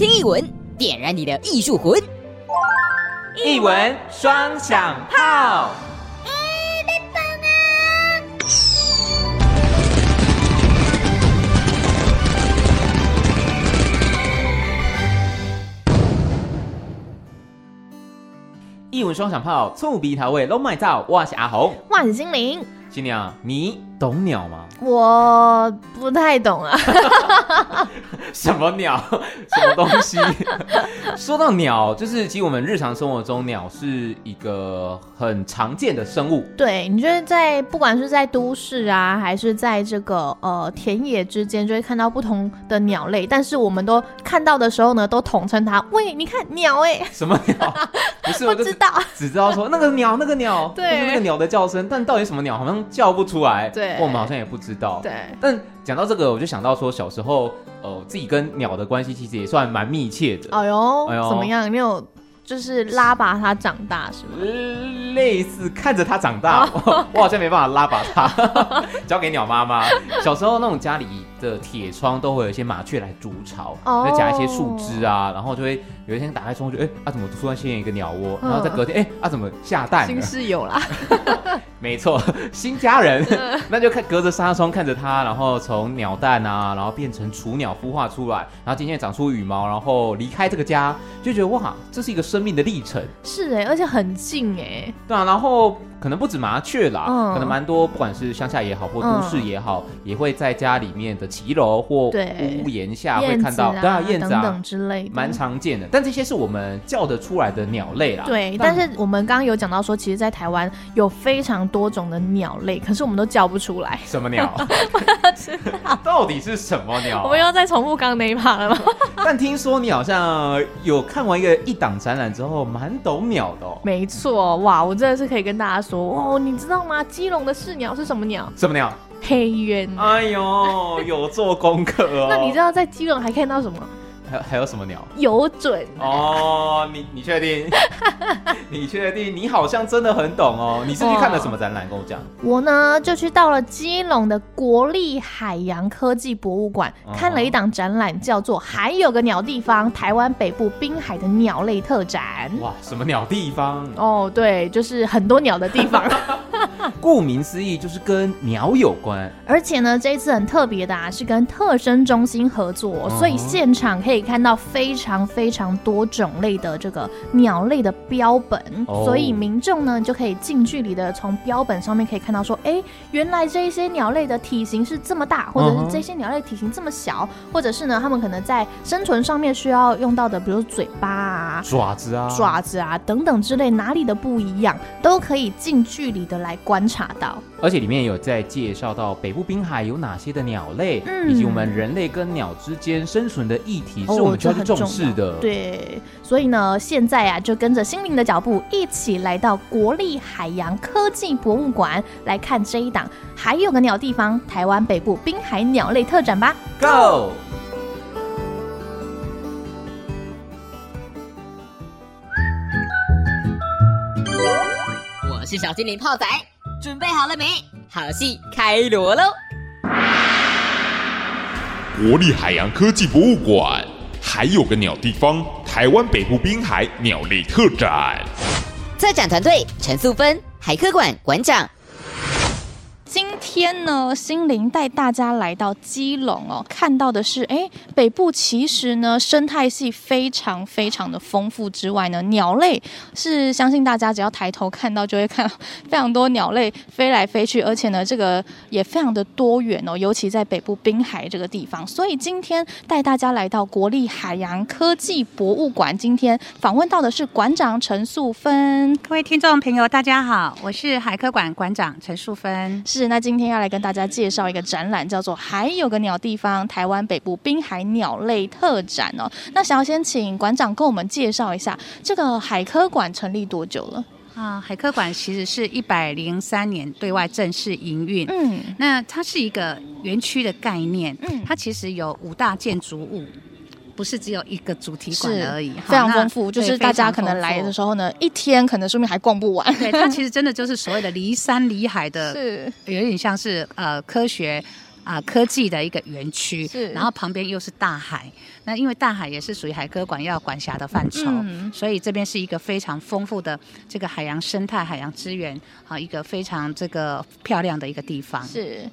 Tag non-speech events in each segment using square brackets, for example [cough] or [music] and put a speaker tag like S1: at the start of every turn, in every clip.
S1: 听艺文，点燃你的艺术魂。
S2: 艺文双响炮。一文双响炮，醋鼻桃味，拢买到。我是阿红，
S3: 我是心灵。
S2: 心灵啊，你懂鸟吗？
S3: 我不太懂啊。[laughs]
S2: 什么鸟？[laughs] 什么东西？[laughs] 说到鸟，就是其实我们日常生活中，鸟是一个很常见的生物。
S3: 对，你觉得在不管是在都市啊，还是在这个呃田野之间，就会看到不同的鸟类。但是我们都看到的时候呢，都统称它。喂，你看鸟哎、欸？
S2: 什么鸟？不是，我
S3: 不知道，
S2: 只知道说那个鸟，那个鸟，
S3: 对，
S2: 那个鸟的叫声。但到底什么鸟，好像叫不出来。
S3: 对，
S2: 我们好像也不知道。
S3: 对，
S2: 但讲到这个，我就想到说，小时候。呃，自己跟鸟的关系其实也算蛮密切的。
S3: 哎呦，哎呦，怎么样？你有就是拉拔它长大是吗？
S2: 呃，类似看着它长大，哦、我好像没办法拉拔它，[laughs] 交给鸟妈妈。小时候那种家里的铁窗都会有一些麻雀来筑巢，哦、会夹一些树枝啊，然后就会有一天打开窗就哎啊怎么突然现一个鸟窝，然后在隔天哎啊怎么下蛋？[laughs]
S3: 新室友啦。
S2: 没错，[laughs] 新家人，[laughs] 那就看隔着纱窗看着它，然后从鸟蛋啊，然后变成雏鸟孵化出来，然后渐渐长出羽毛，然后离开这个家，就觉得哇，这是一个生命的历程。
S3: 是哎，而且很近哎。
S2: 对啊，然后。可能不止麻雀啦，嗯、可能蛮多，不管是乡下也好，或都市也好，嗯、也会在家里面的骑楼或屋檐下会看到，对啊，燕子啊
S3: 等等之类的，
S2: 蛮常见的。但这些是我们叫得出来的鸟类啦。
S3: 对，但，但是我们刚刚有讲到说，其实，在台湾有非常多种的鸟类，可是我们都叫不出来。
S2: 什么鸟？[laughs] 到底是什么鸟？
S3: 我们要再重复刚刚那一趴了吗？[laughs]
S2: 但听说你好像有看完一个一档展览之后，蛮懂鸟的哦。
S3: 没错，哇，我真的是可以跟大家说。说哦，你知道吗？基隆的市鸟是什么鸟？
S2: 什么鸟？
S3: 黑鸢。
S2: 哎呦，有做功课哦。[laughs]
S3: 那你知道在基隆还看到什么？
S2: 还还有什么鸟？
S3: 有准
S2: 哦，你你确定？[laughs] 你确定？你好像真的很懂哦。你是去看了什么展览？跟我讲。
S3: 我呢，就去到了基隆的国立海洋科技博物馆，看了一档展览，叫做《还有个鸟地方——台湾北部滨海的鸟类特展》。
S2: 哇，什么鸟地方？
S3: 哦，对，就是很多鸟的地方。[laughs]
S2: 顾名思义，就是跟鸟有关。[laughs]
S3: 而且呢，这一次很特别的啊，是跟特生中心合作，所以现场可以看到非常非常多种类的这个鸟类的标本，哦、所以民众呢就可以近距离的从标本上面可以看到说，哎，原来这一些鸟类的体型是这么大，或者是这些鸟类体型这么小，或者是呢，他们可能在生存上面需要用到的，比如嘴巴啊、
S2: 爪子啊、
S3: 爪子啊等等之类，哪里的不一样，都可以近距离的来观察到。
S2: 而且里面有在介绍到北部滨海有哪些的鸟类，嗯、以及我们人类跟鸟之间生存的议题，是我们需要去重视的。
S3: 对，所以呢，现在啊，就跟着心灵的脚步，一起来到国立海洋科技博物馆来看这一档，还有个鸟地方——台湾北部滨海鸟类特展吧。
S2: Go！
S1: 我是小精灵泡仔。准备好了没？好戏开锣喽！
S4: 国立海洋科技博物馆还有个鸟地方——台湾北部滨海鸟类特展。
S1: 策展团队：陈素芬，海科馆馆长。
S3: 今天呢，心灵带大家来到基隆哦，看到的是，哎，北部其实呢，生态系非常非常的丰富之外呢，鸟类是相信大家只要抬头看到就会看到非常多鸟类飞来飞去，而且呢，这个也非常的多元哦，尤其在北部滨海这个地方。所以今天带大家来到国立海洋科技博物馆，今天访问到的是馆长陈素芬。
S5: 各位听众朋友，大家好，我是海科馆馆长陈素芬。
S3: 是，那今天要来跟大家介绍一个展览，叫做《还有个鸟地方——台湾北部滨海鸟类特展》哦。那想要先请馆长跟我们介绍一下，这个海科馆成立多久了？
S5: 啊，海科馆其实是一百零三年对外正式营运。嗯，那它是一个园区的概念。嗯，它其实有五大建筑物。不是只有一个主题馆而已，
S3: 非常丰富。就是大家可能来的时候呢，一天可能说明还逛不完。
S5: 对，[laughs] 它其实真的就是所谓的离山离海的，是有点像是呃科学。啊、呃、科技的一个园区，
S6: 是，
S5: 然后旁边又是大海。那因为大海也是属于海科馆要管辖的范畴，嗯、所以这边是一个非常丰富的这个海洋生态、海洋资源，啊，一个非常这个漂亮的一个地方。
S6: 是。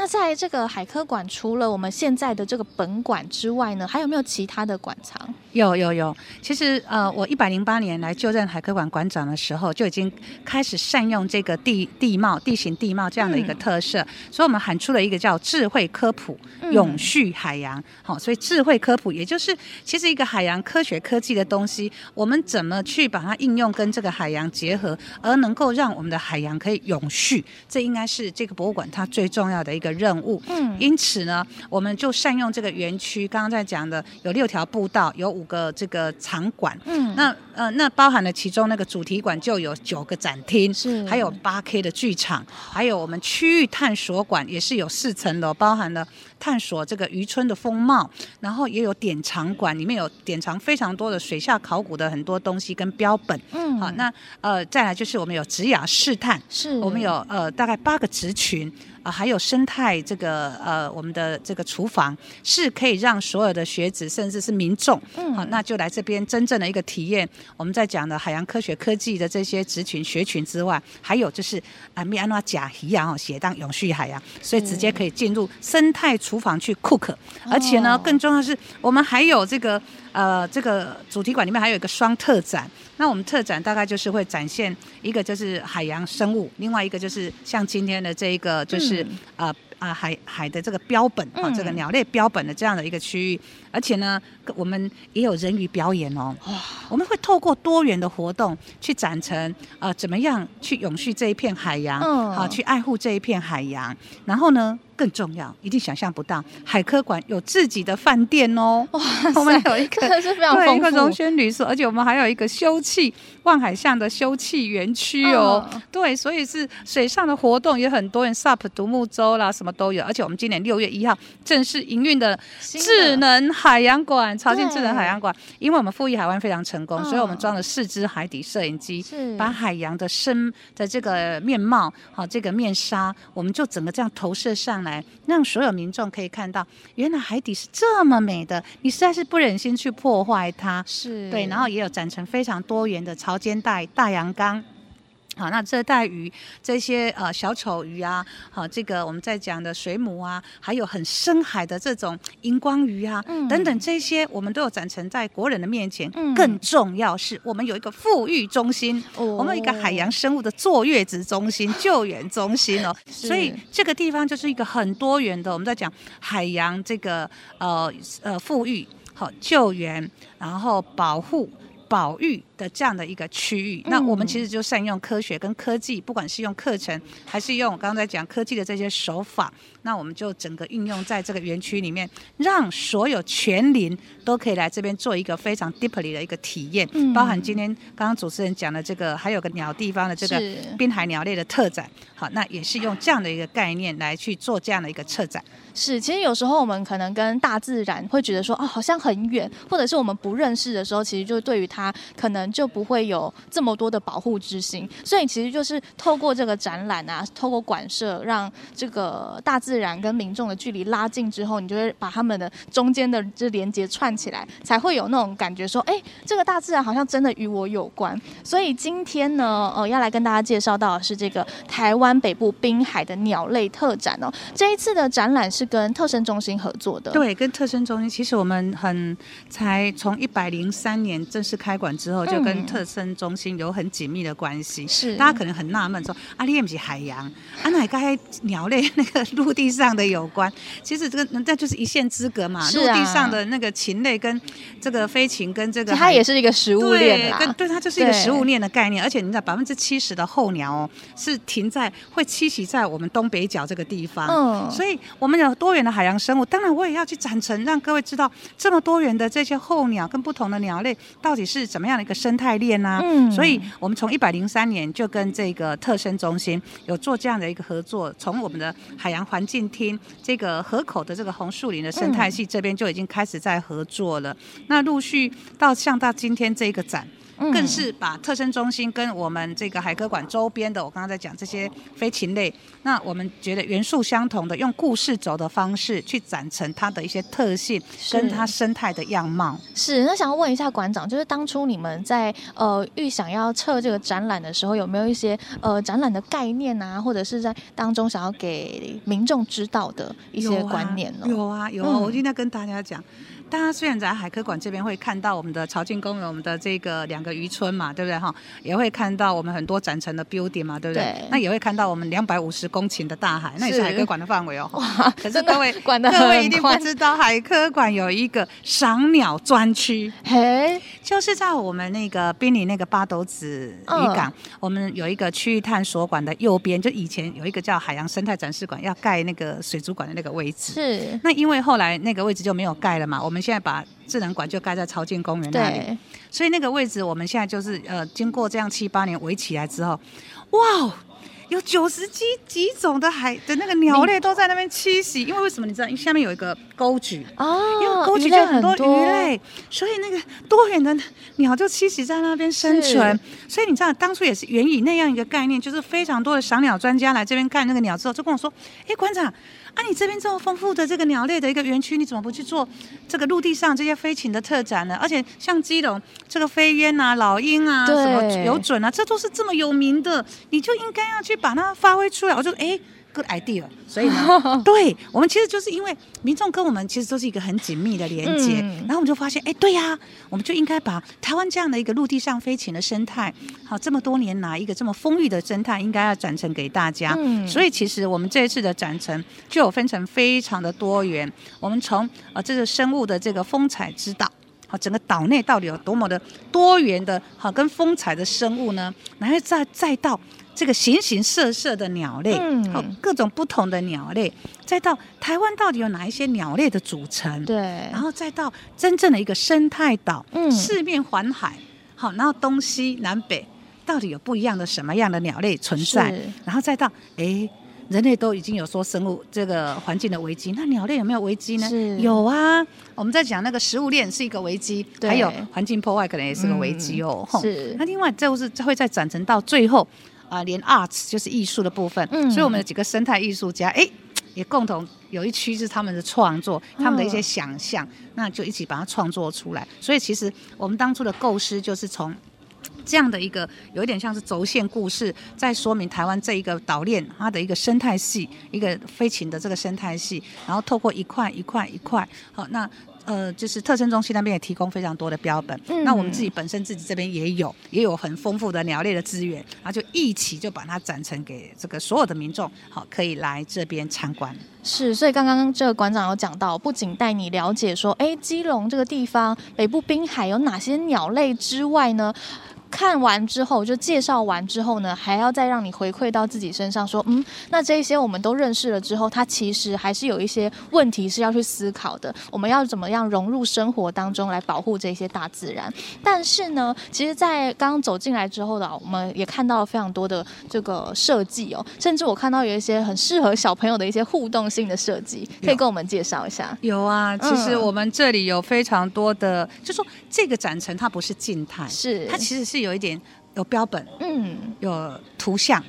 S6: 那在这个海科馆，除了我们现在的这个本馆之外呢，还有没有其他的馆藏？
S5: 有有有。其实呃，我一百零八年来就任海科馆馆长的时候，就已经开始善用这个地地貌、地形地貌这样的一个特色，嗯、所以我们喊出了一个叫智慧科普、永续海洋。好、嗯，所以智慧科普也就是其实一个海洋科学科技的东西，我们怎么去把它应用跟这个海洋结合，而能够让我们的海洋可以永续，这应该是这个博物馆它最重要的一个任务，嗯，因此呢，我们就善用这个园区，刚刚在讲的有六条步道，有五个这个场馆，嗯，那呃，那包含了其中那个主题馆就有九个展厅，是，还有八 K 的剧场，还有我们区域探索馆也是有四层楼，包含了探索这个渔村的风貌，然后也有典藏馆，里面有典藏非常多的水下考古的很多东西跟标本，嗯，好，那呃，再来就是我们有职雅试探，是我们有呃大概八个职群。啊、呃，还有生态这个呃，我们的这个厨房是可以让所有的学子甚至是民众，嗯，好，那就来这边真正的一个体验。我们在讲的海洋科学科技的这些职群学群之外，还有就是啊，米安娜甲一样哦，写当永续海洋，所以直接可以进入生态厨房去 cook，而且呢，更重要的是我们还有这个。呃，这个主题馆里面还有一个双特展，那我们特展大概就是会展现一个就是海洋生物，另外一个就是像今天的这一个就是、嗯、呃。啊，海海的这个标本啊、嗯，这个鸟类标本的这样的一个区域，而且呢，我们也有人鱼表演哦。哇，我们会透过多元的活动去展成呃，怎么样去永续这一片海洋，嗯，好，去爱护这一片海洋。然后呢，更重要，一定想象不到，海科馆有自己的饭店哦。哇，我们有一个
S6: 是非常丰富，
S5: 对，一个荣轩旅宿，而且我们还有一个休憩望海巷的休憩园区哦、嗯。对，所以是水上的活动也很多，人 SUP 独木舟啦什么。都有，而且我们今年六月一号正式营运的智能海洋馆，潮境智能海洋馆，因为我们富裕海湾非常成功，哦，所以我们装了四支海底摄影机，把海洋的深的这个面貌，好，这个面纱，我们就整个这样投射上来，让所有民众可以看到，原来海底是这么美的，你实在是不忍心去破坏它，是对，然后也有展成非常多元的潮间带、大洋缸。好，那热带鱼这些呃小丑鱼啊，好，这个我们在讲的水母啊，还有很深海的这种荧光鱼啊，嗯、等等这些，我们都有展陈在国人的面前。嗯、更重要是我们有一个富裕中心，哦、我们有一个海洋生物的坐月子中心、救援中心哦，[laughs] 所以这个地方就是一个很多元的。我们在讲海洋这个呃呃富裕好救援，然后保护。保育的这样的一个区域，那我们其实就善用科学跟科技，不管是用课程，还是用我刚才讲科技的这些手法，那我们就整个运用在这个园区里面，让所有全龄都可以来这边做一个非常 deeply 的一个体验，包含今天刚刚主持人讲的这个，还有个鸟地方的这个滨海鸟类的特展，好，那也是用这样的一个概念来去做这样的一个策展。
S6: 是，其实有时候我们可能跟大自然会觉得说，哦，好像很远，或者是我们不认识的时候，其实就对于它可能就不会有这么多的保护之心。所以其实就是透过这个展览啊，透过馆舍，让这个大自然跟民众的距离拉近之后，你就会把他们的中间的这连接串起来，才会有那种感觉说，哎，这个大自然好像真的与我有关。所以今天呢，呃，要来跟大家介绍到的是这个台湾北部滨海的鸟类特展哦。这一次的展览是。跟特生中心合作的，
S5: 对，跟特生中心，其实我们很才从一百零三年正式开馆之后，就跟特生中心有很紧密的关系。是，大家可能很纳闷说，阿里不是海洋，[laughs] 啊，哪跟鸟类那个陆地上的有关？其实这个那就是一线之隔嘛。陆、啊、地上的那个禽类跟这个飞禽跟这个，
S6: 它也是一个食物链。
S5: 对，跟对它就是一个食物链的概念。而且你知道，百分之七十的候鸟哦，是停在会栖息在我们东北角这个地方。嗯，所以我们有。多元的海洋生物，当然我也要去展陈，让各位知道这么多元的这些候鸟跟不同的鸟类到底是怎么样的一个生态链啊？嗯，所以我们从一百零三年就跟这个特生中心有做这样的一个合作，从我们的海洋环境厅这个河口的这个红树林的生态系这边就已经开始在合作了。那陆续到像到今天这个展。嗯、更是把特生中心跟我们这个海科馆周边的，我刚刚在讲这些飞禽类，那我们觉得元素相同的，用故事轴的方式去展成它的一些特性，跟它生态的样貌。
S6: 是，那想要问一下馆长，就是当初你们在呃预想要测这个展览的时候，有没有一些呃展览的概念啊，或者是在当中想要给民众知道的一些观念呢？
S5: 有啊，有啊，有啊，我今天跟大家讲。大家虽然在海科馆这边会看到我们的潮境公园，我们的这个两个渔村嘛，对不对哈？也会看到我们很多展陈的 building 嘛，对不对？对，那也会看到我们两百五十公顷的大海，那也是海科馆的范围哦。哇！可是各位，各位一定不知道，海科馆有一个赏鸟专区，嘿，就是在我们那个滨里那个八斗子渔港，嗯、我们有一个区域探索馆的右边，就以前有一个叫海洋生态展示馆，要盖那个水族馆的那个位置。是。那因为后来那个位置就没有盖了嘛，我们。现在把智能馆就盖在朝境公园那里，所以那个位置我们现在就是呃，经过这样七八年围起来之后，哇！有九十几几种的海的那个鸟类都在那边栖息，因为为什么你知道？因为下面有一个沟渠哦，因为沟渠就很多鱼类，所以那个多元的鸟就栖息在那边生存。所以你知道，当初也是源于那样一个概念，就是非常多的赏鸟专家来这边看那个鸟之后，就跟我说：“哎，馆长，啊，你这边这么丰富的这个鸟类的一个园区，你怎么不去做这个陆地上这些飞禽的特展呢？而且像基隆这个飞鸢啊、老鹰啊、什么有隼啊，这都是这么有名的，你就应该要去。”把它发挥出来，我就哎，good idea。所以呢，[laughs] 对我们其实就是因为民众跟我们其实都是一个很紧密的连接，嗯、然后我们就发现，哎，对呀、啊，我们就应该把台湾这样的一个陆地上飞禽的生态，好，这么多年来一个这么丰裕的生态，应该要展陈给大家。嗯、所以其实我们这一次的展陈就有分成非常的多元。我们从呃这个生物的这个风采之岛，好，整个岛内到底有多么的多元的好跟风采的生物呢？然后再再到。这个形形色色的鸟类，嗯，各种不同的鸟类，再到台湾到底有哪一些鸟类的组成？对，然后再到真正的一个生态岛，嗯，四面环海，好，然后东西南北到底有不一样的什么样的鸟类存在？然后再到，哎，人类都已经有说生物这个环境的危机，那鸟类有没有危机呢？是有啊，我们在讲那个食物链是一个危机，还有环境破坏可能也是个危机哦。嗯、是，那另外就是会再转成到最后。啊，连 arts 就是艺术的部分，嗯，所以我们有几个生态艺术家，哎，也共同有一区是他们的创作，他们的一些想象，嗯、那就一起把它创作出来。所以其实我们当初的构思就是从这样的一个有一点像是轴线故事，在说明台湾这一个岛链它的一个生态系，一个飞禽的这个生态系，然后透过一块一块一块，好那。呃，就是特生中心那边也提供非常多的标本，嗯、那我们自己本身自己这边也有，也有很丰富的鸟类的资源，然后就一起就把它展成给这个所有的民众，好，可以来这边参观。
S6: 是，所以刚刚这个馆长有讲到，不仅带你了解说，哎，基隆这个地方北部滨海有哪些鸟类之外呢？看完之后，就介绍完之后呢，还要再让你回馈到自己身上，说，嗯，那这一些我们都认识了之后，它其实还是有一些问题是要去思考的。我们要怎么样融入生活当中来保护这些大自然？但是呢，其实，在刚刚走进来之后呢，我们也看到了非常多的这个设计哦，甚至我看到有一些很适合小朋友的一些互动性的设计，可以跟我们介绍一下。
S5: 有啊，其实我们这里有非常多的，嗯、就说这个展陈它不是静态，是它其实是。有一点有标本，嗯，有图像，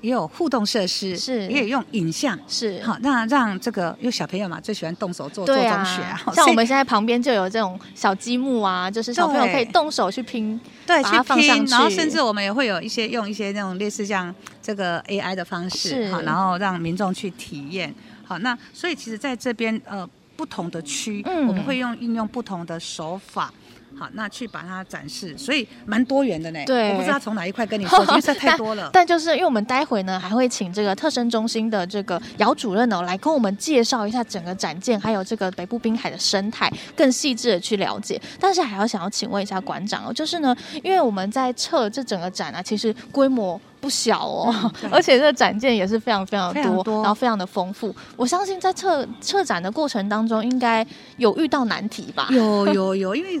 S5: 也有互动设施，是，也有用影像，是，好，那让这个因为小朋友嘛，最喜欢动手做，啊，做中学啊，[laughs]
S6: 像我们现在旁边就有这种小积木啊，就是小朋友可以动手去拼，
S5: 对，去拼，然后甚至我们也会有一些用一些那种类似像这个 AI 的方式，好，然后让民众去体验，好，那所以其实在这边呃不同的区，嗯，我们会用运用不同的手法。好，那去把它展示，所以蛮多元的呢。对，我不知道从哪一块跟你说，因为实在太多了。
S6: 但，但就是因为我们待会呢，还会请这个特生中心的这个姚主任呢，来跟我们介绍一下整个展件，还有这个北部滨海的生态，更细致的去了解。但是还要想要请问一下馆长哦，就是呢，因为我们在测这整个展啊，其实规模。不小哦，嗯、[laughs] 而且这个展件也是非常非常多，多然后非常的丰富。我相信在策策展的过程当中，应该有遇到难题吧？
S5: 有有有，因为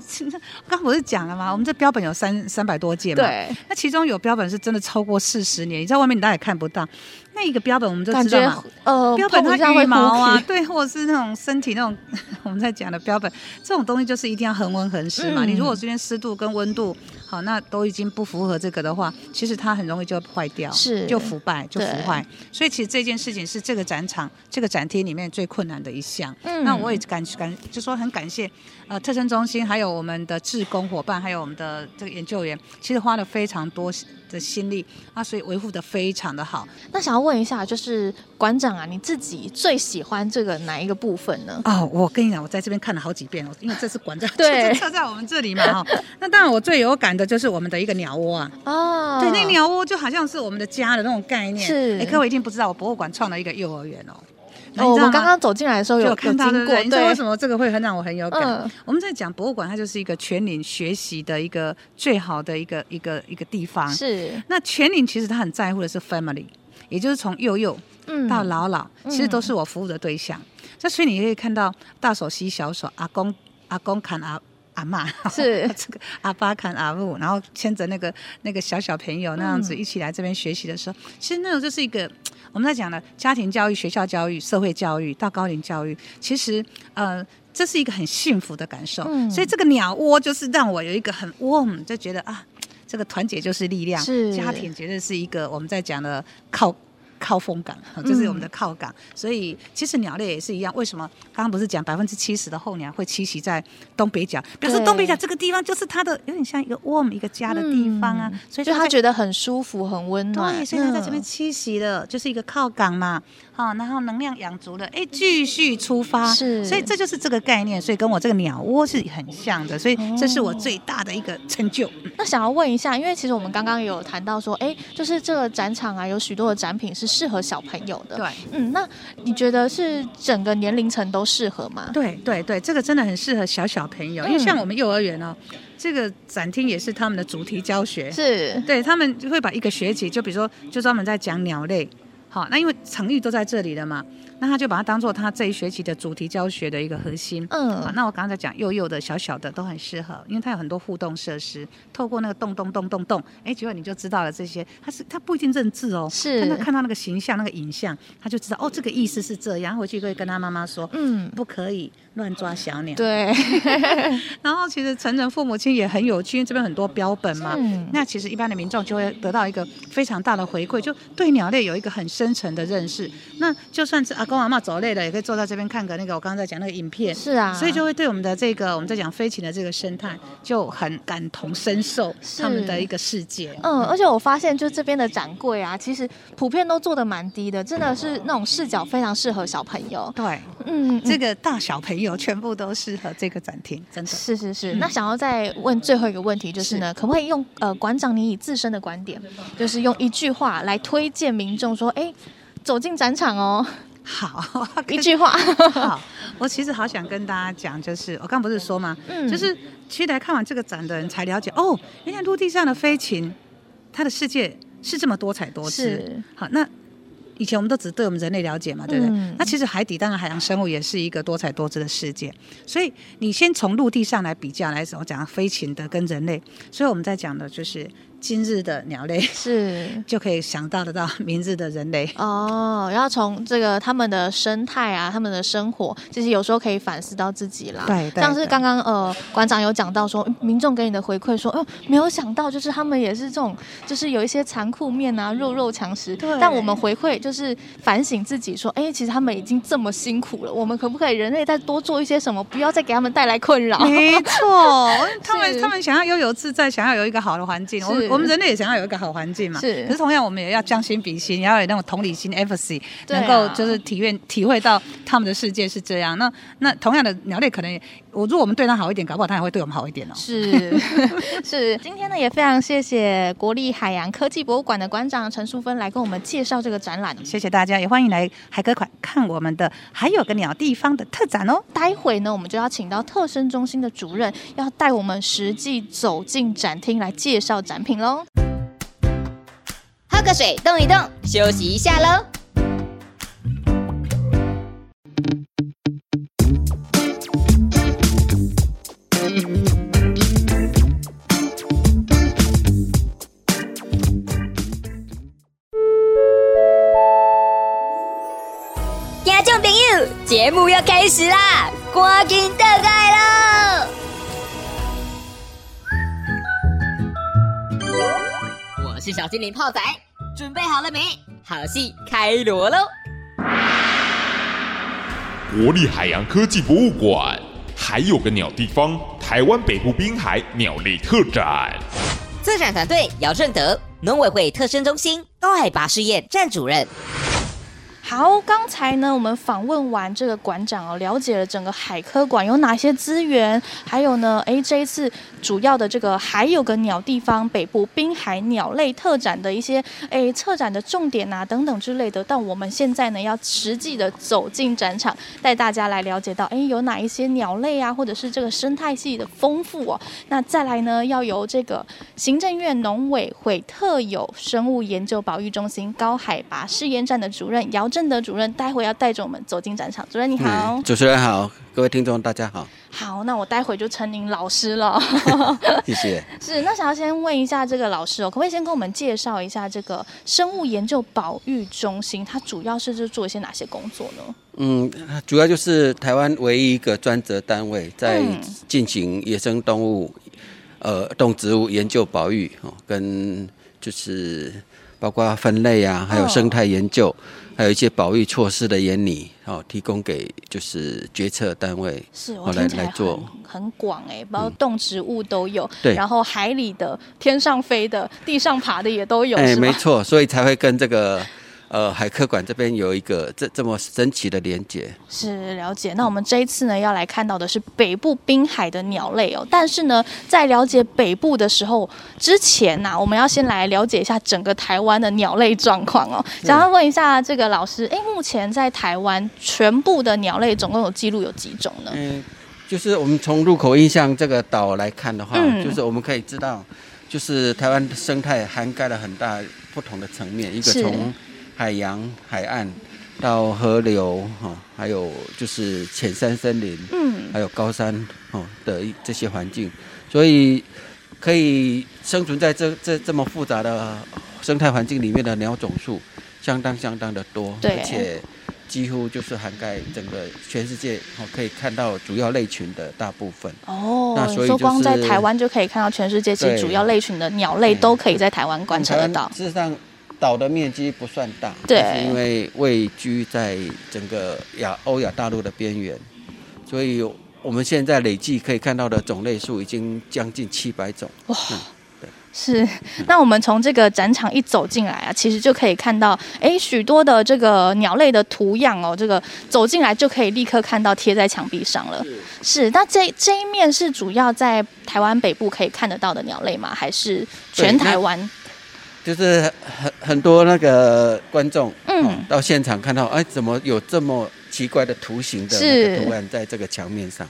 S5: 刚刚不是讲了吗？我们这标本有三三百多件嘛，对，那其中有标本是真的超过四十年，你在外面你大概也看不到。那一个标本我们就知道嘛，
S6: 呃，
S5: 标本它羽毛啊，对，或者是那种身体那种 [laughs] 我们在讲的标本，这种东西就是一定要恒温恒湿嘛。嗯、你如果这边湿度跟温度好，那都已经不符合这个的话，其实它很容易就坏掉，是就腐败就腐坏。所以其实这件事情是这个展场这个展厅里面最困难的一项。嗯，那我也感感就说很感谢呃特生中心还有我们的志工伙伴还有我们的这个研究员，其实花了非常多的心力啊，所以维护的非常的好。
S6: 那想要问一下，就是馆长啊，你自己最喜欢这个哪一个部分呢？
S5: 哦，我跟你讲，我在这边看了好几遍哦，因为这是馆长对就在我们这里嘛哈。那当然，我最有感的就是我们的一个鸟窝啊。哦，对，那鸟窝就好像是我们的家的那种概念。是，哎，各位一定不知道，我博物馆创了一个幼儿园哦。
S6: 哦，我们刚刚走进来的时候有看到经过，
S5: 你知道为什么这个会很让我很有感？嗯、我们在讲博物馆，它就是一个全龄学习的一个最好的一个一个一个地方。是，那全龄其实他很在乎的是 family，也就是从幼幼到老老，嗯、其实都是我服务的对象。这、嗯、所以你可以看到大手吸小手，阿公阿公砍阿阿妈，是 [laughs] 这个阿爸看阿母，然后牵着那个那个小小朋友那样子一起来这边学习的时候，嗯、其实那种就是一个。我们在讲的家庭教育、学校教育、社会教育到高龄教育，其实呃，这是一个很幸福的感受。嗯、所以这个鸟窝就是让我有一个很 warm，就觉得啊，这个团结就是力量，是家庭绝对是一个我们在讲的靠。靠风港，[laughs] 就是我们的靠港，嗯、所以其实鸟类也是一样。为什么刚刚不是讲百分之七十的候鸟会栖息在东北角？表示东北角这个地方就是它的有点像一个 warm 一个家的地方啊，嗯、所以就他
S6: 觉得很舒服、很温暖。
S5: 对，所以它在这边栖息的，就是一个靠港嘛。好，然后能量养足了，哎，继续出发。是，所以这就是这个概念，所以跟我这个鸟窝是很像的。所以这是我最大的一个成就。嗯、
S6: 那想要问一下，因为其实我们刚刚有谈到说，哎，就是这个展场啊，有许多的展品是适合小朋友的。对，嗯，那你觉得是整个年龄层都适合吗？
S5: 对对对，这个真的很适合小小朋友，因为像我们幼儿园哦，这个展厅也是他们的主题教学，是对他们会把一个学期，就比如说就专门在讲鸟类。好，那因为场域都在这里了嘛。那他就把它当做他这一学期的主题教学的一个核心。嗯，好，那我刚才讲幼幼的小小的都很适合，因为它有很多互动设施，透过那个动动动动动，哎，结果你就知道了这些。他是他不一定认字哦，是，他看到那个形象那个影像，他就知道哦，这个意思是这样，回去可以跟他妈妈说，嗯，不可以乱抓小鸟。对。[laughs] 然后其实成人父母亲也很有趣，因为这边很多标本嘛，嗯，那其实一般的民众就会得到一个非常大的回馈，就对鸟类有一个很深层的认识。那就算是啊。跟阿妈走累了，也可以坐在这边看个那个我刚刚在讲那个影片。是啊，所以就会对我们的这个我们在讲飞禽的这个生态就很感同身受，他们的一个世界。
S6: 嗯，而且我发现就这边的展柜啊，其实普遍都做的蛮低的，真的是那种视角非常适合小朋友。对，嗯，
S5: 这个大小朋友全部都适合这个展厅，真的
S6: 是是是。那想要再问最后一个问题，就是呢，可不可以用呃馆长你以自身的观点，就是用一句话来推荐民众说，哎，走进展场哦。
S5: 好，
S6: 一句话。
S5: 好，我其实好想跟大家讲，就是我刚不是说吗？嗯，就是其实来看完这个展的人才了解，哦，原来陆地上的飞禽，它的世界是这么多彩多姿。是好，那以前我们都只对我们人类了解嘛，对不对？嗯，那其实海底当然海洋生物也是一个多彩多姿的世界。所以你先从陆地上来比较来，我讲飞禽的跟人类。所以我们在讲的就是。今日的鸟类是 [laughs] 就可以想到得到明日的人类
S6: 哦，然后从这个他们的生态啊，他们的生活，其实有时候可以反思到自己啦。对，对像是刚刚呃馆长有讲到说，民众给你的回馈说，哦，没有想到就是他们也是这种，就是有一些残酷面啊，弱肉强食。对。但我们回馈就是反省自己说，哎，其实他们已经这么辛苦了，我们可不可以人类再多做一些什么，不要再给他们带来困扰？
S5: 没错，[laughs] 他们他们想要悠游自在，想要有一个好的环境。我们人类也想要有一个好环境嘛，是。可是同样，我们也要将心比心，也要有那种同理心，empathy，能够就是体验、体会到他们的世界是这样。那那同样的鸟类，可能我如果我们对他好一点，搞不好他也会对我们好一点哦。
S6: 是 [laughs] 是。今天呢，也非常谢谢国立海洋科技博物馆的馆长陈淑芬来跟我们介绍这个展览。
S5: 谢谢大家，也欢迎来海科馆看我们的还有个鸟地方的特展哦。
S6: 待会呢，我们就要请到特生中心的主任，要带我们实际走进展厅来介绍展品喽。
S1: 喝个水，动一动，休息一下喽。开始啦，赶紧倒来喽！我是小精灵泡仔，准备好了没？好戏开锣喽！
S4: 国立海洋科技博物馆还有个鸟地方——台湾北部滨海鸟类特展。
S1: 策展团队姚正德，农委会特生中心高海拔试验站主任。
S6: 好，刚才呢，我们访问完这个馆长哦，了解了整个海科馆有哪些资源，还有呢，哎，这一次主要的这个还有个鸟地方北部滨海鸟类特展的一些哎策展的重点啊等等之类的。但我们现在呢，要实际的走进展场，带大家来了解到，哎，有哪一些鸟类啊，或者是这个生态系的丰富哦。那再来呢，要由这个行政院农委会特有生物研究保育中心高海拔试验站的主任姚正。正德主任，待会要带着我们走进展场。主任你好。
S7: 嗯，主持人好，各位听众大家好。
S6: 好，那我待会就称您老师了。[laughs]
S7: 谢谢。[laughs]
S6: 是，那想要先问一下这个老师哦，可不可以先跟我们介绍一下这个生物研究保育中心？它主要是做一些哪些工作呢？
S7: 嗯，主要就是台湾唯一一个专责单位在进行野生动物、呃动植物研究保育哦，跟就是包括分类啊，还有生态研究。哦还有一些保育措施的研拟，哦，提供给就是决策单位，
S6: 是我来来做，很广哎，包括动植物都有，
S7: 嗯、对，
S6: 然后海里的、天上飞的、地上爬的也都有，
S7: 哎，没错，所以才会跟这个。呃，海科馆这边有一个这这么神奇的连接，
S6: 是了解。那我们这一次呢，要来看到的是北部滨海的鸟类哦。但是呢，在了解北部的时候之前呢、啊，我们要先来了解一下整个台湾的鸟类状况哦。想要问一下这个老师，哎，目前在台湾全部的鸟类总共有记录有几种呢？
S7: 嗯，就是我们从入口印象这个岛来看的话，嗯、就是我们可以知道，就是台湾生态涵盖了很大不同的层面，一个从海洋、海岸到河流，哈，还有就是浅山森林，嗯，还有高山，哦的这些环境，所以可以生存在这这这么复杂的生态环境里面的鸟种数相当相当的多，对，而且几乎就是涵盖整个全世界，哦，可以看到主要类群的大部分。
S6: 哦，那所以、就是、说光在台湾就可以看到全世界其实主要类群的鸟类都可以在台湾观察得到。
S7: 事实上。岛的面积不算大，
S6: 对，
S7: 是因为位居在整个亚欧亚大陆的边缘，所以我们现在累计可以看到的种类数已经将近七百种。哇，嗯、对，
S6: 是。那我们从这个展场一走进来啊，其实就可以看到，哎，许多的这个鸟类的图样哦，这个走进来就可以立刻看到贴在墙壁上了。是，是。那这这一面是主要在台湾北部可以看得到的鸟类吗？还是全台湾？
S7: 就是很很多那个观众，嗯，到现场看到，哎，怎么有这么奇怪的图形的那个图案在这个墙面上？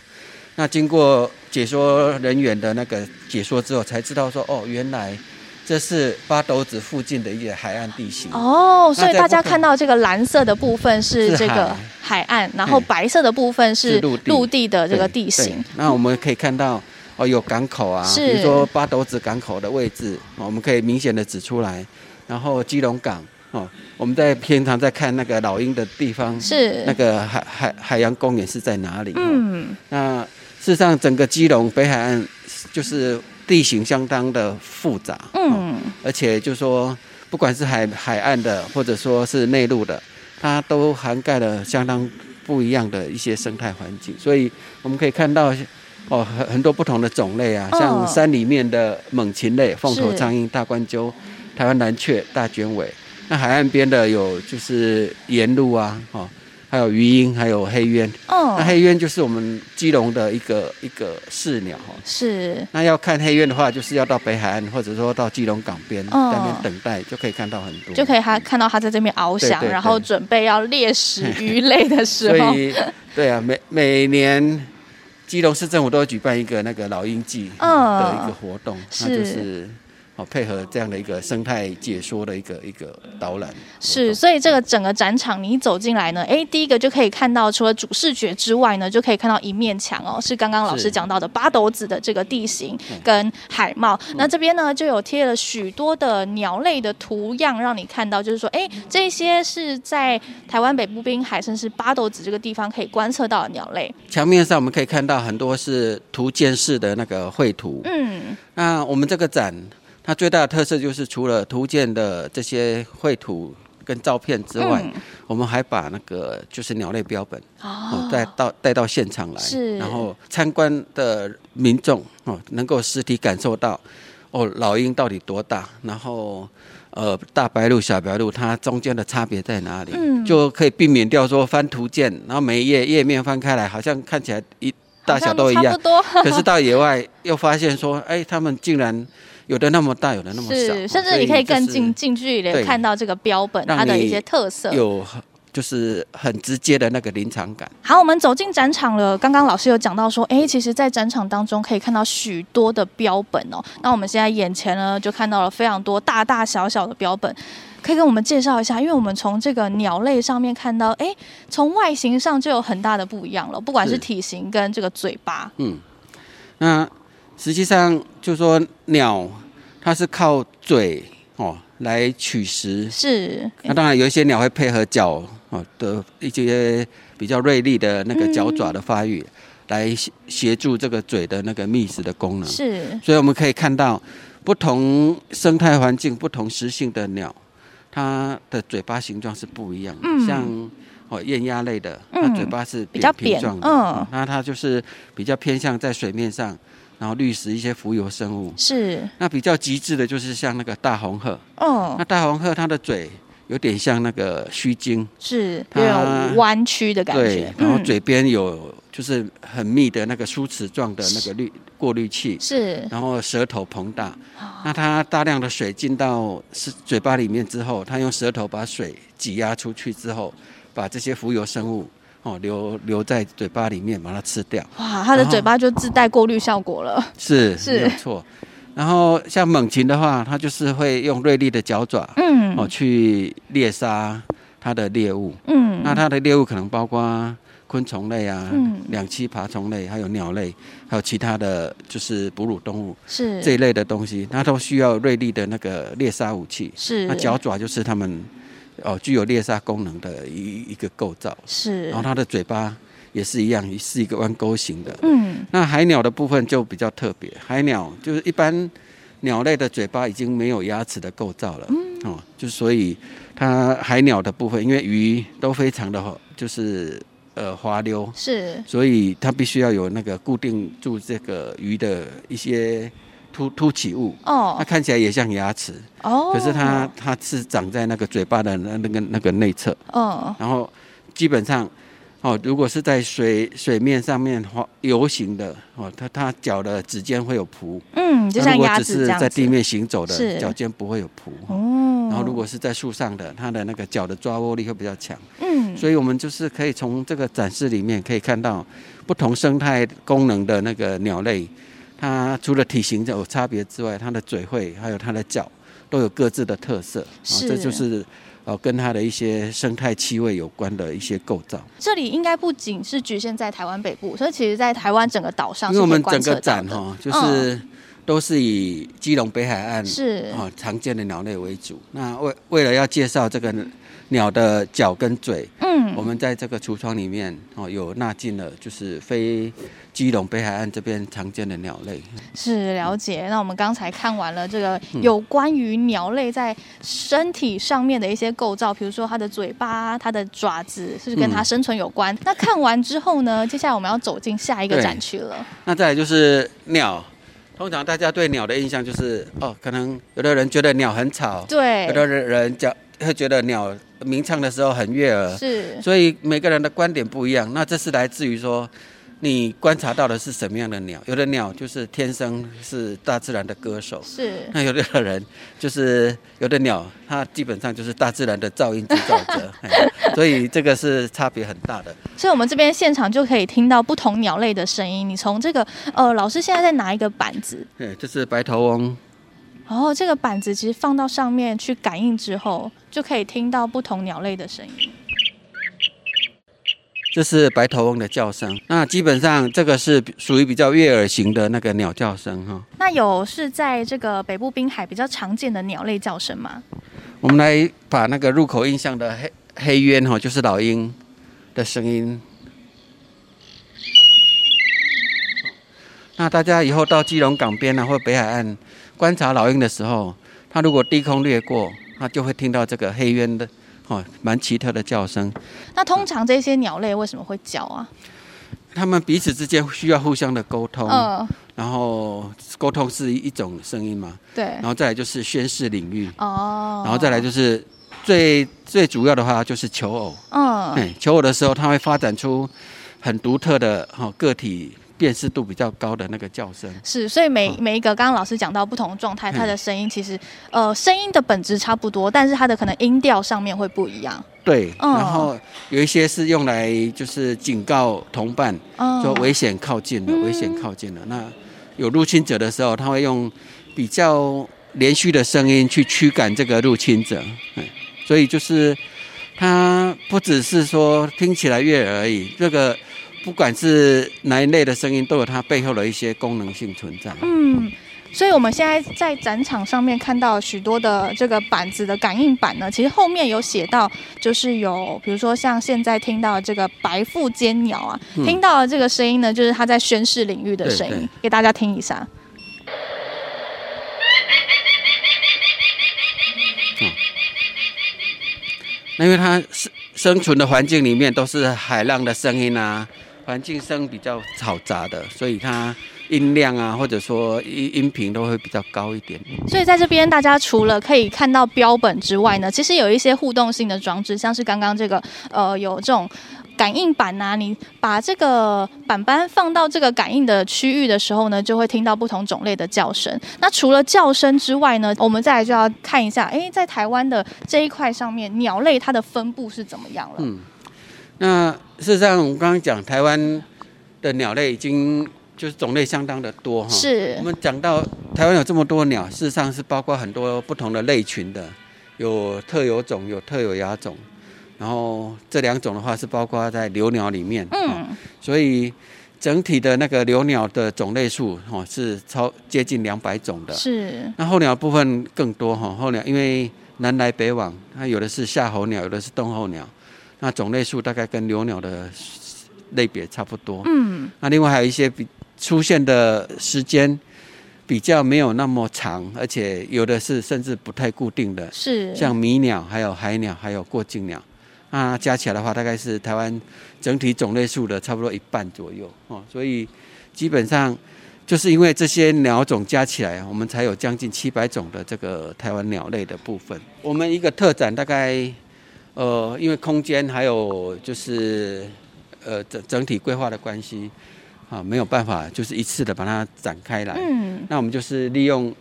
S7: 那经过解说人员的那个解说之后，才知道说，哦，原来这是八斗子附近的一个海岸地形。
S6: 哦，所以大家看到这个蓝色的部分是这个海岸，然后白色的部分是陆地的这个地形。
S7: 那我们可以看到。哦，有港口啊，比如说八斗子港口的位置，我们可以明显的指出来。然后基隆港，哦，我们在平常在看那个老鹰的地方，是那个海海海洋公园是在哪里？嗯，那事实上整个基隆北海岸就是地形相当的复杂，嗯，而且就说不管是海海岸的或者说是内陆的，它都涵盖了相当不一样的一些生态环境，所以我们可以看到。哦，很很多不同的种类啊，像山里面的猛禽类，凤头苍鹰、大冠鸠、台湾蓝雀、大卷尾。那海岸边的有就是沿鹭啊，哦，还有鱼鹰，还有黑鸢。哦，那黑鸢就是我们基隆的一个一个市鸟哈。是。那要看黑鸢的话，就是要到北海岸，或者说到基隆港边那边等待，就可以看到很多。
S6: 就可以他看到他在这边翱翔，然后准备要猎食 [laughs] 鱼类的时候。
S7: 所以，对啊，每每年。基隆市政府都会举办一个那个老鹰季的一个活动，那就是哦，配合这样的一个生态解说的一个一个导览。
S6: 是，所以这个整个展场你一走进来呢，哎，第一个就可以看到，除了主视觉之外呢，就可以看到一面墙哦，是刚刚老师讲到的八斗子的这个地形跟海貌。那这边呢，就有贴了许多的鸟类的图样，让你看到，就是说，哎，这些是在台湾北部滨海，甚至是八斗子这个地方可以观测到的鸟类。
S7: 墙面上我们可以看到很多是图鉴式的那个绘图。嗯，那我们这个展，它最大的特色就是除了图鉴的这些绘图跟照片之外，嗯、我们还把那个就是鸟类标本哦。带到带到现场来，是，然后参观的民众哦能够实体感受到哦老鹰到底多大，然后呃大白鹭小白鹭它中间的差别在哪里，嗯，就可以避免掉说翻图鉴，然后每一页页面翻开来好像看起来一。大小都一样，[laughs] 可是到野外又发现说，哎、欸，他们竟然有的那么大，有的那么小，
S6: 是甚至你可以更近近距离的看到这个标本它的一些特色，
S7: 有就是很直接的那个临场感。
S6: 好，我们走进展场了。刚刚老师有讲到说，哎、欸，其实，在展场当中可以看到许多的标本哦。那我们现在眼前呢，就看到了非常多大大小小的标本。可以跟我们介绍一下，因为我们从这个鸟类上面看到，哎，从外形上就有很大的不一样了，不管是体型跟这个嘴巴。
S7: 嗯，那实际上就是说鸟它是靠嘴哦来取食，
S6: 是。
S7: 那当然有一些鸟会配合脚哦的一些比较锐利的那个脚爪的发育，嗯、来协助这个嘴的那个觅食的功能。
S6: 是。
S7: 所以我们可以看到不同生态环境、不同食性的鸟。它的嘴巴形状是不一样的，嗯、像哦雁鸭类的，它嘴巴是扁平状的，嗯，那它就是比较偏向在水面上，然后滤食一些浮游生物。
S6: 是。
S7: 那比较极致的就是像那个大红鹤，哦，那大红鹤它的嘴有点像那个须鲸，
S6: 是，它有弯曲的感觉，
S7: 对，然后嘴边有就是很密的那个梳齿状的那个滤。过滤器是，然后舌头膨大，那它大量的水进到是嘴巴里面之后，它用舌头把水挤压出去之后，把这些浮游生物哦留留在嘴巴里面把它吃掉。
S6: 哇，它的嘴巴就自带过滤效果了。
S7: 是 [laughs] 是没错。然后像猛禽的话，它就是会用锐利的脚爪，嗯，哦去猎杀它的猎物。嗯，那它的猎物可能包括。昆虫类啊，嗯、两栖爬虫类，还有鸟类，还有其他的就是哺乳动物，是这一类的东西，它都需要锐利的那个猎杀武器。是，那脚爪就是它们哦具有猎杀功能的一一个构造。是，然后它的嘴巴也是一样，是一个弯钩型的。嗯，那海鸟的部分就比较特别，海鸟就是一般鸟类的嘴巴已经没有牙齿的构造了。嗯，哦，就所以它海鸟的部分，因为鱼都非常的好，就是。呃，滑溜是，所以它必须要有那个固定住这个鱼的一些凸凸起物哦，它看起来也像牙齿哦，可是它它是长在那个嘴巴的那那个那个内侧。哦，然后基本上哦，如果是在水水面上面滑游行的哦，它它脚的指尖会有蹼，嗯，就像牙齿这样。如果只是在地面行走的，脚尖不会有蹼。哦。然后，如果是在树上的，它的那个脚的抓握力会比较强。嗯，所以我们就是可以从这个展示里面可以看到不同生态功能的那个鸟类，它除了体型有差别之外，它的嘴喙还有它的脚都有各自的特色。啊，这就是哦跟它的一些生态气味有关的一些构造。
S6: 这里应该不仅是局限在台湾北部，所以其实在台湾整个岛上，
S7: 因为我们整个展哈就是。嗯都是以基隆北海岸是哦常见的鸟类为主。那为为了要介绍这个鸟的脚跟嘴，嗯，我们在这个橱窗里面哦有纳进了就是非基隆北海岸这边常见的鸟类。
S6: 是了解。那我们刚才看完了这个有关于鸟类在身体上面的一些构造，比如说它的嘴巴、它的爪子，是跟它生存有关？嗯、那看完之后呢，接下来我们要走进下一个展区了。
S7: 那再来就是鸟。通常大家对鸟的印象就是哦，可能有的人觉得鸟很吵，对，有的人讲会觉得鸟鸣唱的时候很悦耳，是，所以每个人的观点不一样。那这是来自于说。你观察到的是什么样的鸟？有的鸟就是天生是大自然的歌手，是。那有的人就是有的鸟，它基本上就是大自然的噪音制造者，[laughs] 所以这个是差别很大的。
S6: 所以，我们这边现场就可以听到不同鸟类的声音。你从这个呃，老师现在在拿一个板子，
S7: 对，这是白头翁。
S6: 然后这个板子其实放到上面去感应之后，就可以听到不同鸟类的声音。
S7: 这是白头翁的叫声，那基本上这个是属于比较悦耳型的那个鸟叫声哈。
S6: 那有是在这个北部滨海比较常见的鸟类叫声吗？
S7: 我们来把那个入口印象的黑黑鸢哈，就是老鹰的声音。那大家以后到基隆港边啊，或北海岸观察老鹰的时候，它如果低空掠过，它就会听到这个黑鸢的。哦，蛮奇特的叫声。
S6: 那通常这些鸟类为什么会叫啊？
S7: 它们彼此之间需要互相的沟通。嗯。然后沟通是一种声音嘛？
S6: 对。
S7: 然后再来就是宣示领域。哦。然后再来就是最最主要的话就是求偶。嗯。对，求偶的时候，它会发展出很独特的哈个体。辨识度比较高的那个叫声
S6: 是，所以每每一个刚刚老师讲到不同的状态，它的声音其实呃声音的本质差不多，但是它的可能音调上面会不一样。
S7: 对，然后有一些是用来就是警告同伴，说危险靠近了，危险靠近了。那有入侵者的时候，他会用比较连续的声音去驱赶这个入侵者。所以就是它不只是说听起来悦耳而已，这个。不管是哪一类的声音，都有它背后的一些功能性存在。
S6: 嗯，所以我们现在在展场上面看到许多的这个板子的感应板呢，其实后面有写到，就是有比如说像现在听到这个白腹尖鸟啊，嗯、听到的这个声音呢，就是它在宣誓领域的声音，给大家听一下。
S7: 嗯，那因为它生生存的环境里面都是海浪的声音啊。环境声比较嘈杂的，所以它音量啊，或者说音音频都会比较高一点。
S6: 所以在这边，大家除了可以看到标本之外呢，其实有一些互动性的装置，像是刚刚这个呃有这种感应板呐、啊，你把这个板板放到这个感应的区域的时候呢，就会听到不同种类的叫声。那除了叫声之外呢，我们再来就要看一下，哎，在台湾的这一块上面，鸟类它的分布是怎么样了？嗯。
S7: 那事实上，我们刚刚讲台湾的鸟类已经就是种类相当的多哈。
S6: 是。
S7: 我们讲到台湾有这么多鸟，事实上是包括很多不同的类群的，有特有种，有特有亚种。然后这两种的话是包括在留鸟里面。嗯。所以整体的那个留鸟的种类数哈是超接近两百种的。
S6: 是。
S7: 那候鸟部分更多哈，候鸟因为南来北往，它有的是夏候鸟，有的是冬候鸟。那种类数大概跟留鸟的类别差不多。嗯。那另外还有一些比出现的时间比较没有那么长，而且有的是甚至不太固定的。
S6: 是。
S7: 像迷鸟、还有海鸟、还有过境鸟，那加起来的话，大概是台湾整体种类数的差不多一半左右。哦，所以基本上就是因为这些鸟种加起来，我们才有将近七百种的这个台湾鸟类的部分。我们一个特展大概。呃，因为空间还有就是呃整整体规划的关系，啊，没有办法就是一次的把它展开来。嗯，那我们就是利用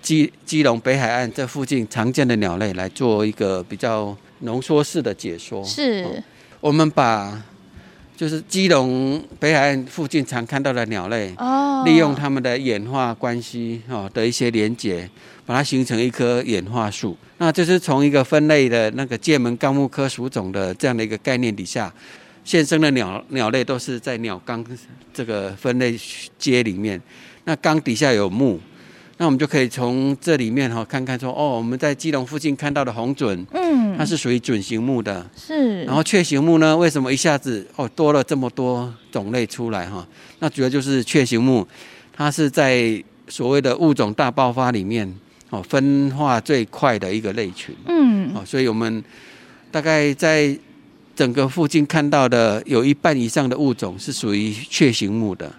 S7: 基基隆北海岸这附近常见的鸟类来做一个比较浓缩式的解说。
S6: 是，
S7: 我们把就是基隆北海岸附近常看到的鸟类，哦，利用它们的演化关系哦的一些连结。把它形成一棵演化树，那这是从一个分类的那个界门纲目科属种的这样的一个概念底下，现生的鸟鸟类都是在鸟纲这个分类阶里面。那纲底下有目，那我们就可以从这里面哈看看说，哦，我们在基隆附近看到的红隼，嗯，它是属于隼形目的，
S6: 是。
S7: 然后雀形目呢，为什么一下子哦多了这么多种类出来哈？那主要就是雀形目，它是在所谓的物种大爆发里面。哦，分化最快的一个类群。嗯，哦，所以我们大概在整个附近看到的有一半以上的物种是属于雀形目的，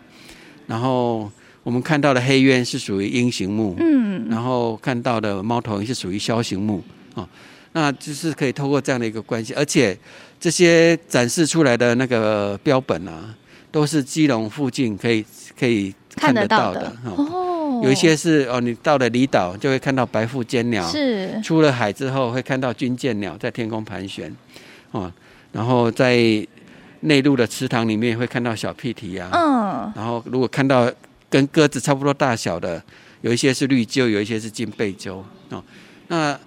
S7: 然后我们看到的黑鸢是属于鹰形目。嗯，然后看到的猫头鹰是属于枭形目。哦，那就是可以透过这样的一个关系，而且这些展示出来的那个标本啊，都是基隆附近可以可以看得到的。哦。有一些是哦，你到了离岛就会看到白腹尖鸟，是。出了海之后会看到军舰鸟在天空盘旋，哦，然后在内陆的池塘里面会看到小屁蹄啊，嗯，然后如果看到跟鸽子差不多大小的，有一些是绿鸠，有一些是金背鸠。哦。那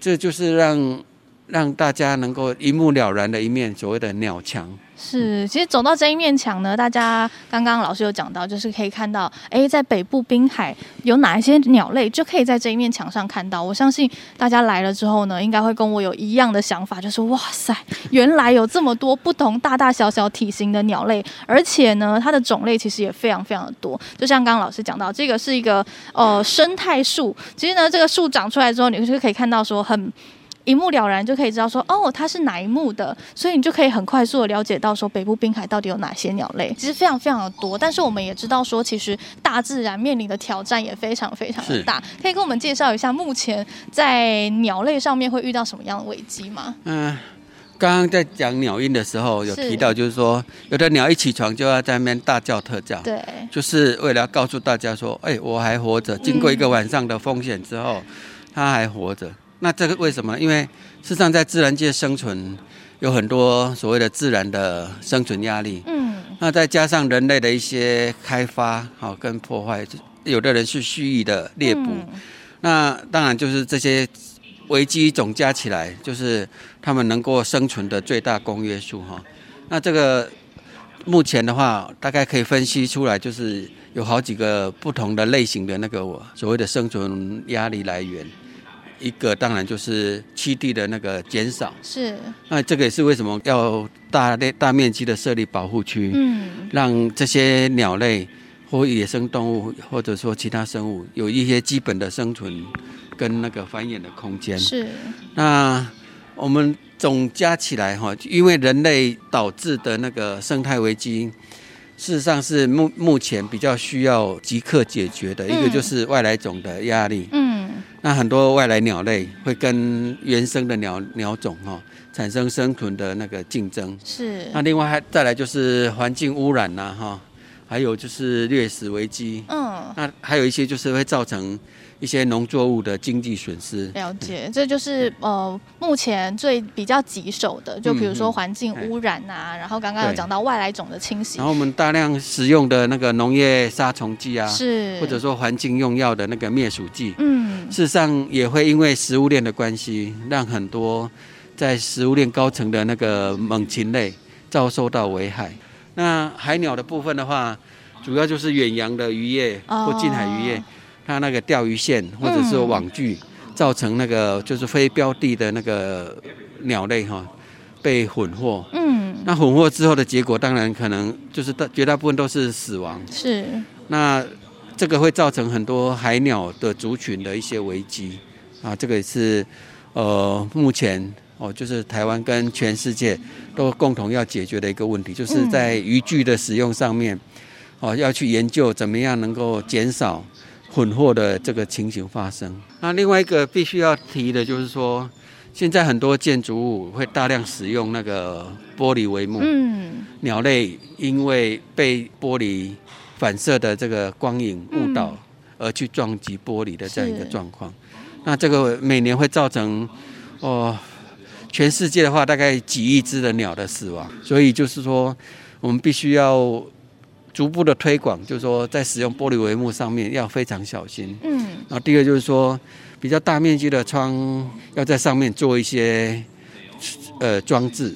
S7: 这就是让让大家能够一目了然的一面所谓的鸟墙。
S6: 是，其实走到这一面墙呢，大家刚刚老师有讲到，就是可以看到，哎，在北部滨海有哪一些鸟类，就可以在这一面墙上看到。我相信大家来了之后呢，应该会跟我有一样的想法，就是哇塞，原来有这么多不同大大小小体型的鸟类，而且呢，它的种类其实也非常非常的多。就像刚刚老师讲到，这个是一个呃生态树，其实呢，这个树长出来之后，你就可以看到说很。一目了然就可以知道说哦，它是哪一目的，所以你就可以很快速的了解到说北部滨海到底有哪些鸟类，其实非常非常的多。但是我们也知道说，其实大自然面临的挑战也非常非常的大。可以跟我们介绍一下目前在鸟类上面会遇到什么样的危机吗？
S7: 嗯，刚刚在讲鸟音的时候有提到，就是说有的鸟一起床就要在那边大叫特叫，
S6: 对，
S7: 就是为了要告诉大家说，哎，我还活着，经过一个晚上的风险之后，它还活着。那这个为什么？因为事实上在自然界生存有很多所谓的自然的生存压力。嗯。那再加上人类的一些开发好跟破坏，有的人是蓄意的猎捕。嗯。那当然就是这些危机总加起来，就是他们能够生存的最大公约数哈。那这个目前的话，大概可以分析出来，就是有好几个不同的类型的那个所谓的生存压力来源。一个当然就是栖地的那个减少，
S6: 是。
S7: 那这个也是为什么要大类大面积的设立保护区，嗯，让这些鸟类或野生动物或者说其他生物有一些基本的生存跟那个繁衍的空间。
S6: 是。
S7: 那我们总加起来哈，因为人类导致的那个生态危机，事实上是目目前比较需要即刻解决的，嗯，一个就是外来种的压力，嗯。那很多外来鸟类会跟原生的鸟鸟种哈产生生存的那个竞争。
S6: 是。
S7: 那另外还再来就是环境污染呐哈，还有就是掠食危机。嗯。那还有一些就是会造成。一些农作物的经济损失，
S6: 了解，这就是呃目前最比较棘手的，就比如说环境污染啊，嗯、然后刚刚有讲到外来种的侵袭，
S7: 然后我们大量使用的那个农业杀虫剂啊，
S6: 是。
S7: 或者说环境用药的那个灭鼠剂，嗯，事实上也会因为食物链的关系，让很多在食物链高层的那个猛禽类遭受到危害。那海鸟的部分的话，主要就是远洋的渔业或近海渔业。哦它那个钓鱼线或者是网具，造成那个就是非标的的那个鸟类哈被混获。嗯，那混获之后的结果，当然可能就是大绝大部分都是死亡。
S6: 是。
S7: 那这个会造成很多海鸟的族群的一些危机啊，这个也是呃目前哦，就是台湾跟全世界都共同要解决的一个问题，就是在渔具的使用上面哦，要去研究怎么样能够减少。混货的这个情形发生。那另外一个必须要提的就是说，现在很多建筑物会大量使用那个玻璃帷幕。嗯。鸟类因为被玻璃反射的这个光影误导，而去撞击玻璃的这样一个状况。那这个每年会造成哦，全世界的话大概几亿只的鸟的死亡。所以就是说，我们必须要。逐步的推广，就是说在使用玻璃帷幕上面要非常小心。嗯，然后第二就是说，比较大面积的窗要在上面做一些呃装置，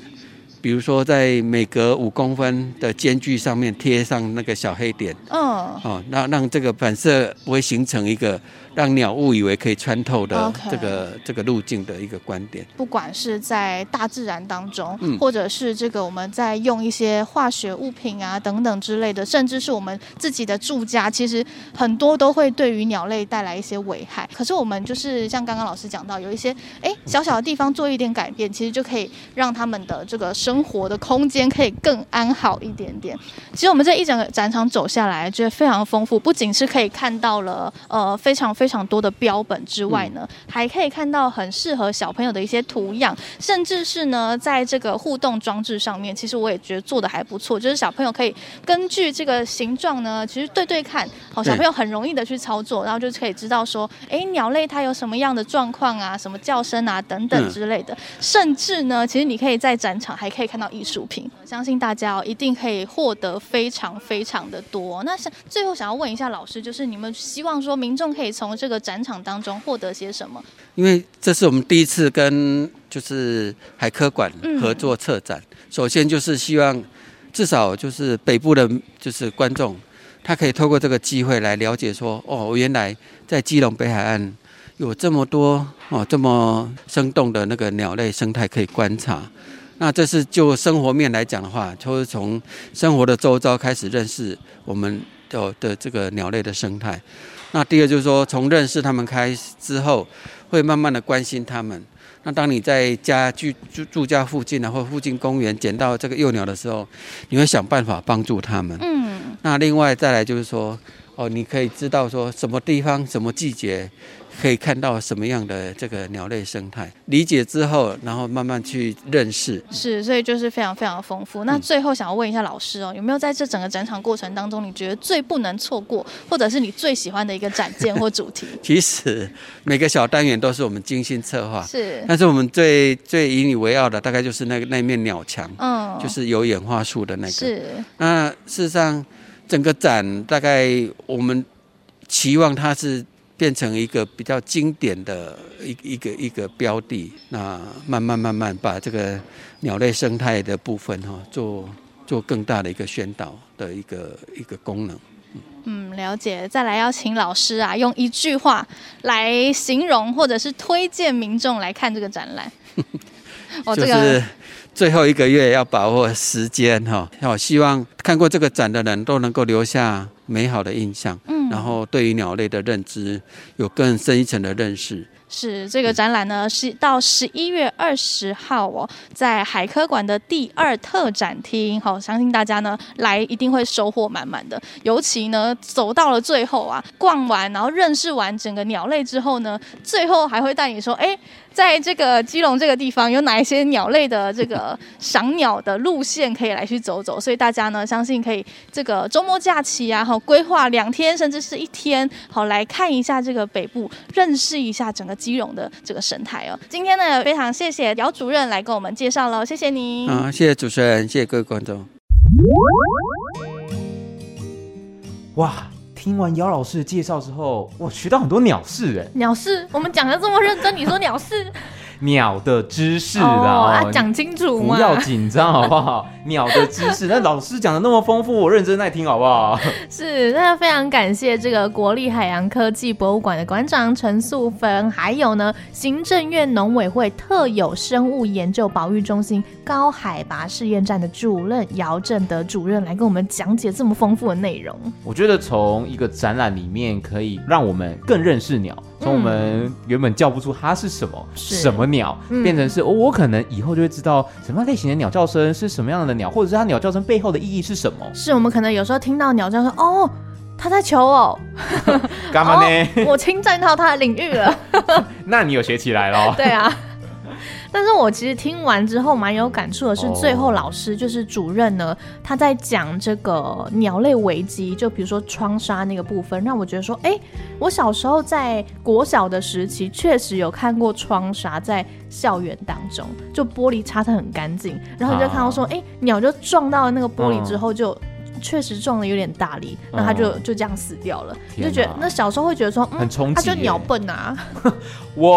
S7: 比如说在每隔五公分的间距上面贴上那个小黑点。嗯，哦，那让这个反射不会形成一个。让鸟误以为可以穿透的这个.这个路径的一个观点，
S6: 不管是在大自然当中，嗯、或者是这个我们在用一些化学物品啊等等之类的，甚至是我们自己的住家，其实很多都会对于鸟类带来一些危害。可是我们就是像刚刚老师讲到，有一些哎小小的地方做一点改变，其实就可以让他们的这个生活的空间可以更安好一点点。其实我们这一整个展场走下来，觉得非常丰富，不仅是可以看到了呃非常非常。多的标本之外呢，还可以看到很适合小朋友的一些图样，甚至是呢，在这个互动装置上面，其实我也觉得做的还不错。就是小朋友可以根据这个形状呢，其实对对看，好，小朋友很容易的去操作，然后就可以知道说，哎，鸟类它有什么样的状况啊，什么叫声啊等等之类的。甚至呢，其实你可以在展场还可以以看到艺术品。相信大家哦，一定可以获得非常非常的多。那想最后想要问一下老师，就是你们希望说民众可以从这个展场当中获得些什么？
S7: 因为这是我们第一次跟就是海科馆合作策展，嗯、首先就是希望至少就是北部的，就是观众，他可以透过这个机会来了解说，哦，原来在基隆北海岸有这么多哦这么生动的那个鸟类生态可以观察。那这是就生活面来讲的话，就是从生活的周遭开始认识我们的的这个鸟类的生态。那第二就是说，从认识他们开始之后。会慢慢的关心他们。那当你在家居住住家附近啊，或附近公园捡到这个幼鸟的时候，你会想办法帮助他们。嗯。那另外再来就是说，哦，你可以知道说什么地方、什么季节。可以看到什么样的这个鸟类生态，理解之后，然后慢慢去认识。
S6: 是，所以就是非常非常丰富。那最后想要问一下老师哦，有没有在这整个展场过程当中，你觉得最不能错过，或者是你最喜欢的一个展件或主题？[laughs]
S7: 其实每个小单元都是我们精心策划，
S6: 是。
S7: 但是我们最最引以为傲的，大概就是那个那面鸟墙，嗯，就是有演化树的那个。
S6: 是。
S7: 那事实上，整个展大概我们期望它是。变成一个比较经典的一一个一个标的，那慢慢慢慢把这个鸟类生态的部分哈，做做更大的一个宣导的一个一个功能。
S6: 嗯，了解。再来邀请老师啊，用一句话来形容或者是推荐民众来看这个展览。
S7: 我 [laughs] 这个最后一个月要把握时间哈，我，希望看过这个展的人都能够留下美好的印象。嗯然后对于鸟类的认知有更深一层的认识。
S6: 是这个展览呢，是到十一月二十号哦，在海科馆的第二特展厅。好，相信大家呢来一定会收获满满的。尤其呢走到了最后啊，逛完然后认识完整个鸟类之后呢，最后还会带你说，哎。在这个基隆这个地方，有哪一些鸟类的这个赏鸟的路线可以来去走走？所以大家呢，相信可以这个周末假期啊，好规划两天甚至是一天，好来看一下这个北部，认识一下整个基隆的这个生态哦。今天呢，非常谢谢姚主任来跟我们介绍了，谢谢您。
S7: 啊，谢谢主持人，谢谢各位观众。
S2: 哇！听完姚老师的介绍之后，我学到很多鸟事哎！
S6: 鸟事，我们讲的这么认真，你说鸟事？[laughs]
S2: 鸟的知识啊，
S6: 讲清楚嘛，
S2: 不要紧张好不好？[laughs] 鸟的知识，那老师讲的那么丰富，我认真在听好不好？[laughs]
S6: 是，那非常感谢这个国立海洋科技博物馆的馆长陈素芬，还有呢行政院农委会特有生物研究保育中心高海拔试验站的主任姚正德主任来跟我们讲解这么丰富的内容。
S2: 我觉得从一个展览里面可以让我们更认识鸟。从我们原本叫不出它是什么是什么鸟，嗯、变成是哦，我可能以后就会知道什么类型的鸟叫声是什么样的鸟，或者是它鸟叫声背后的意义是什么。
S6: 是我们可能有时候听到鸟叫声，哦，他在求偶，[laughs]
S2: 干嘛呢？[laughs]
S6: 哦、我侵占到他的领域了。[laughs]
S2: 那你有学起来咯？
S6: 对啊。但是我其实听完之后蛮有感触的是，最后老师就是主任呢，他在讲这个鸟类危机，就比如说窗纱那个部分，让我觉得说，哎，我小时候在国小的时期确实有看过窗纱在校园当中，就玻璃擦得很干净，然后你就看到说，哎，鸟就撞到了那个玻璃之后就。确实撞的有点大力，那他就、嗯、就这样死掉了。你就觉得那小时候会觉得说，嗯，很冲击，他就鸟笨啊。[laughs]
S2: 哇，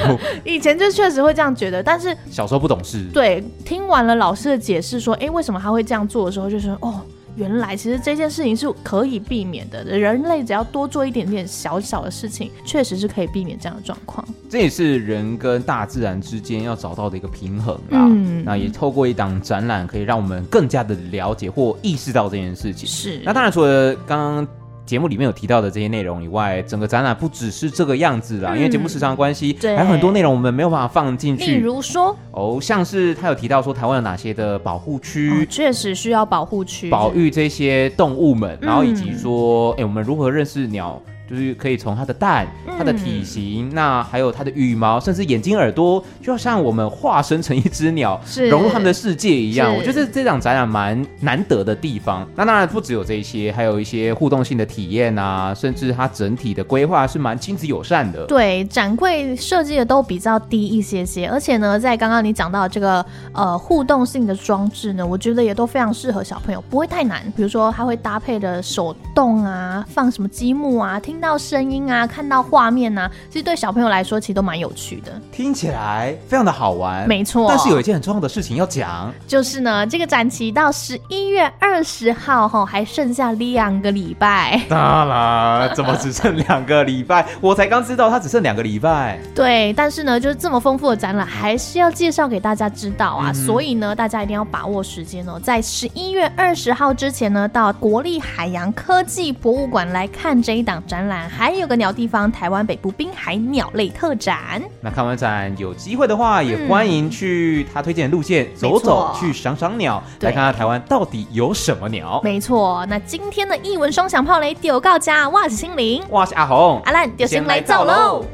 S2: [laughs]
S6: 以前就确实会这样觉得，但是
S2: 小时候不懂事。
S6: 对，听完了老师的解释说，哎，为什么他会这样做的时候，就是哦。原来其实这件事情是可以避免的，人类只要多做一点点小小的事情，确实是可以避免这样的状况。
S2: 这也是人跟大自然之间要找到的一个平衡啦。嗯，那也透过一档展览，可以让我们更加的了解或意识到这件事情。
S6: 是。
S2: 那当然，除了刚刚。节目里面有提到的这些内容以外，整个展览不只是这个样子啦，嗯、因为节目时长的关系，还有很多内容我们没有办法放进去。
S6: 例如说，
S2: 哦，像是他有提到说台湾有哪些的保护区，
S6: 哦，确实需要保护区，
S2: 保育这些动物们，然后以及说，哎、我们如何认识鸟？就是可以从它的蛋、它的体型，嗯、那还有它的羽毛，甚至眼睛、耳朵，就像我们化身成一只鸟，融入他们的世界一样。我觉得这场展览蛮难得的地方。那当然不只有这些，还有一些互动性的体验啊，甚至它整体的规划是蛮亲子友善的。
S3: 对，展柜设计的都比较低一些些，而且呢，在刚刚你讲到这个呃互动性的装置呢，我觉得也都非常适合小朋友，不会太难。比如说，它会搭配的手动啊，放什么积木啊，听到声音啊，看到画面啊，其实对小朋友来说，其实都蛮有趣的。
S2: 听起来非常的好玩，
S3: 没错。
S2: 但是有一件很重要的事情要讲，
S3: 就是呢，这个展期到十一月二十号哈，还剩下两个礼拜。
S2: 当然，怎么只剩两个礼拜？[laughs] 我才刚知道它只剩两个礼拜。
S3: 对，但是呢，就是这么丰富的展览，还是要介绍给大家知道啊。嗯、所以呢，大家一定要把握时间哦，在十一月二十号之前呢，到国立海洋科技博物馆来看这一档展览，还有个鸟地方台湾北部滨海鸟类特展。
S2: 那看完展有机会的话，也欢迎去他推荐的路线、嗯、走走，去赏赏鸟，来看看台湾到底有什么鸟。
S3: 没错，那今天的译文双响炮雷丢告家，哇是心灵，
S2: 哇是阿红，
S3: 阿兰就先来走喽。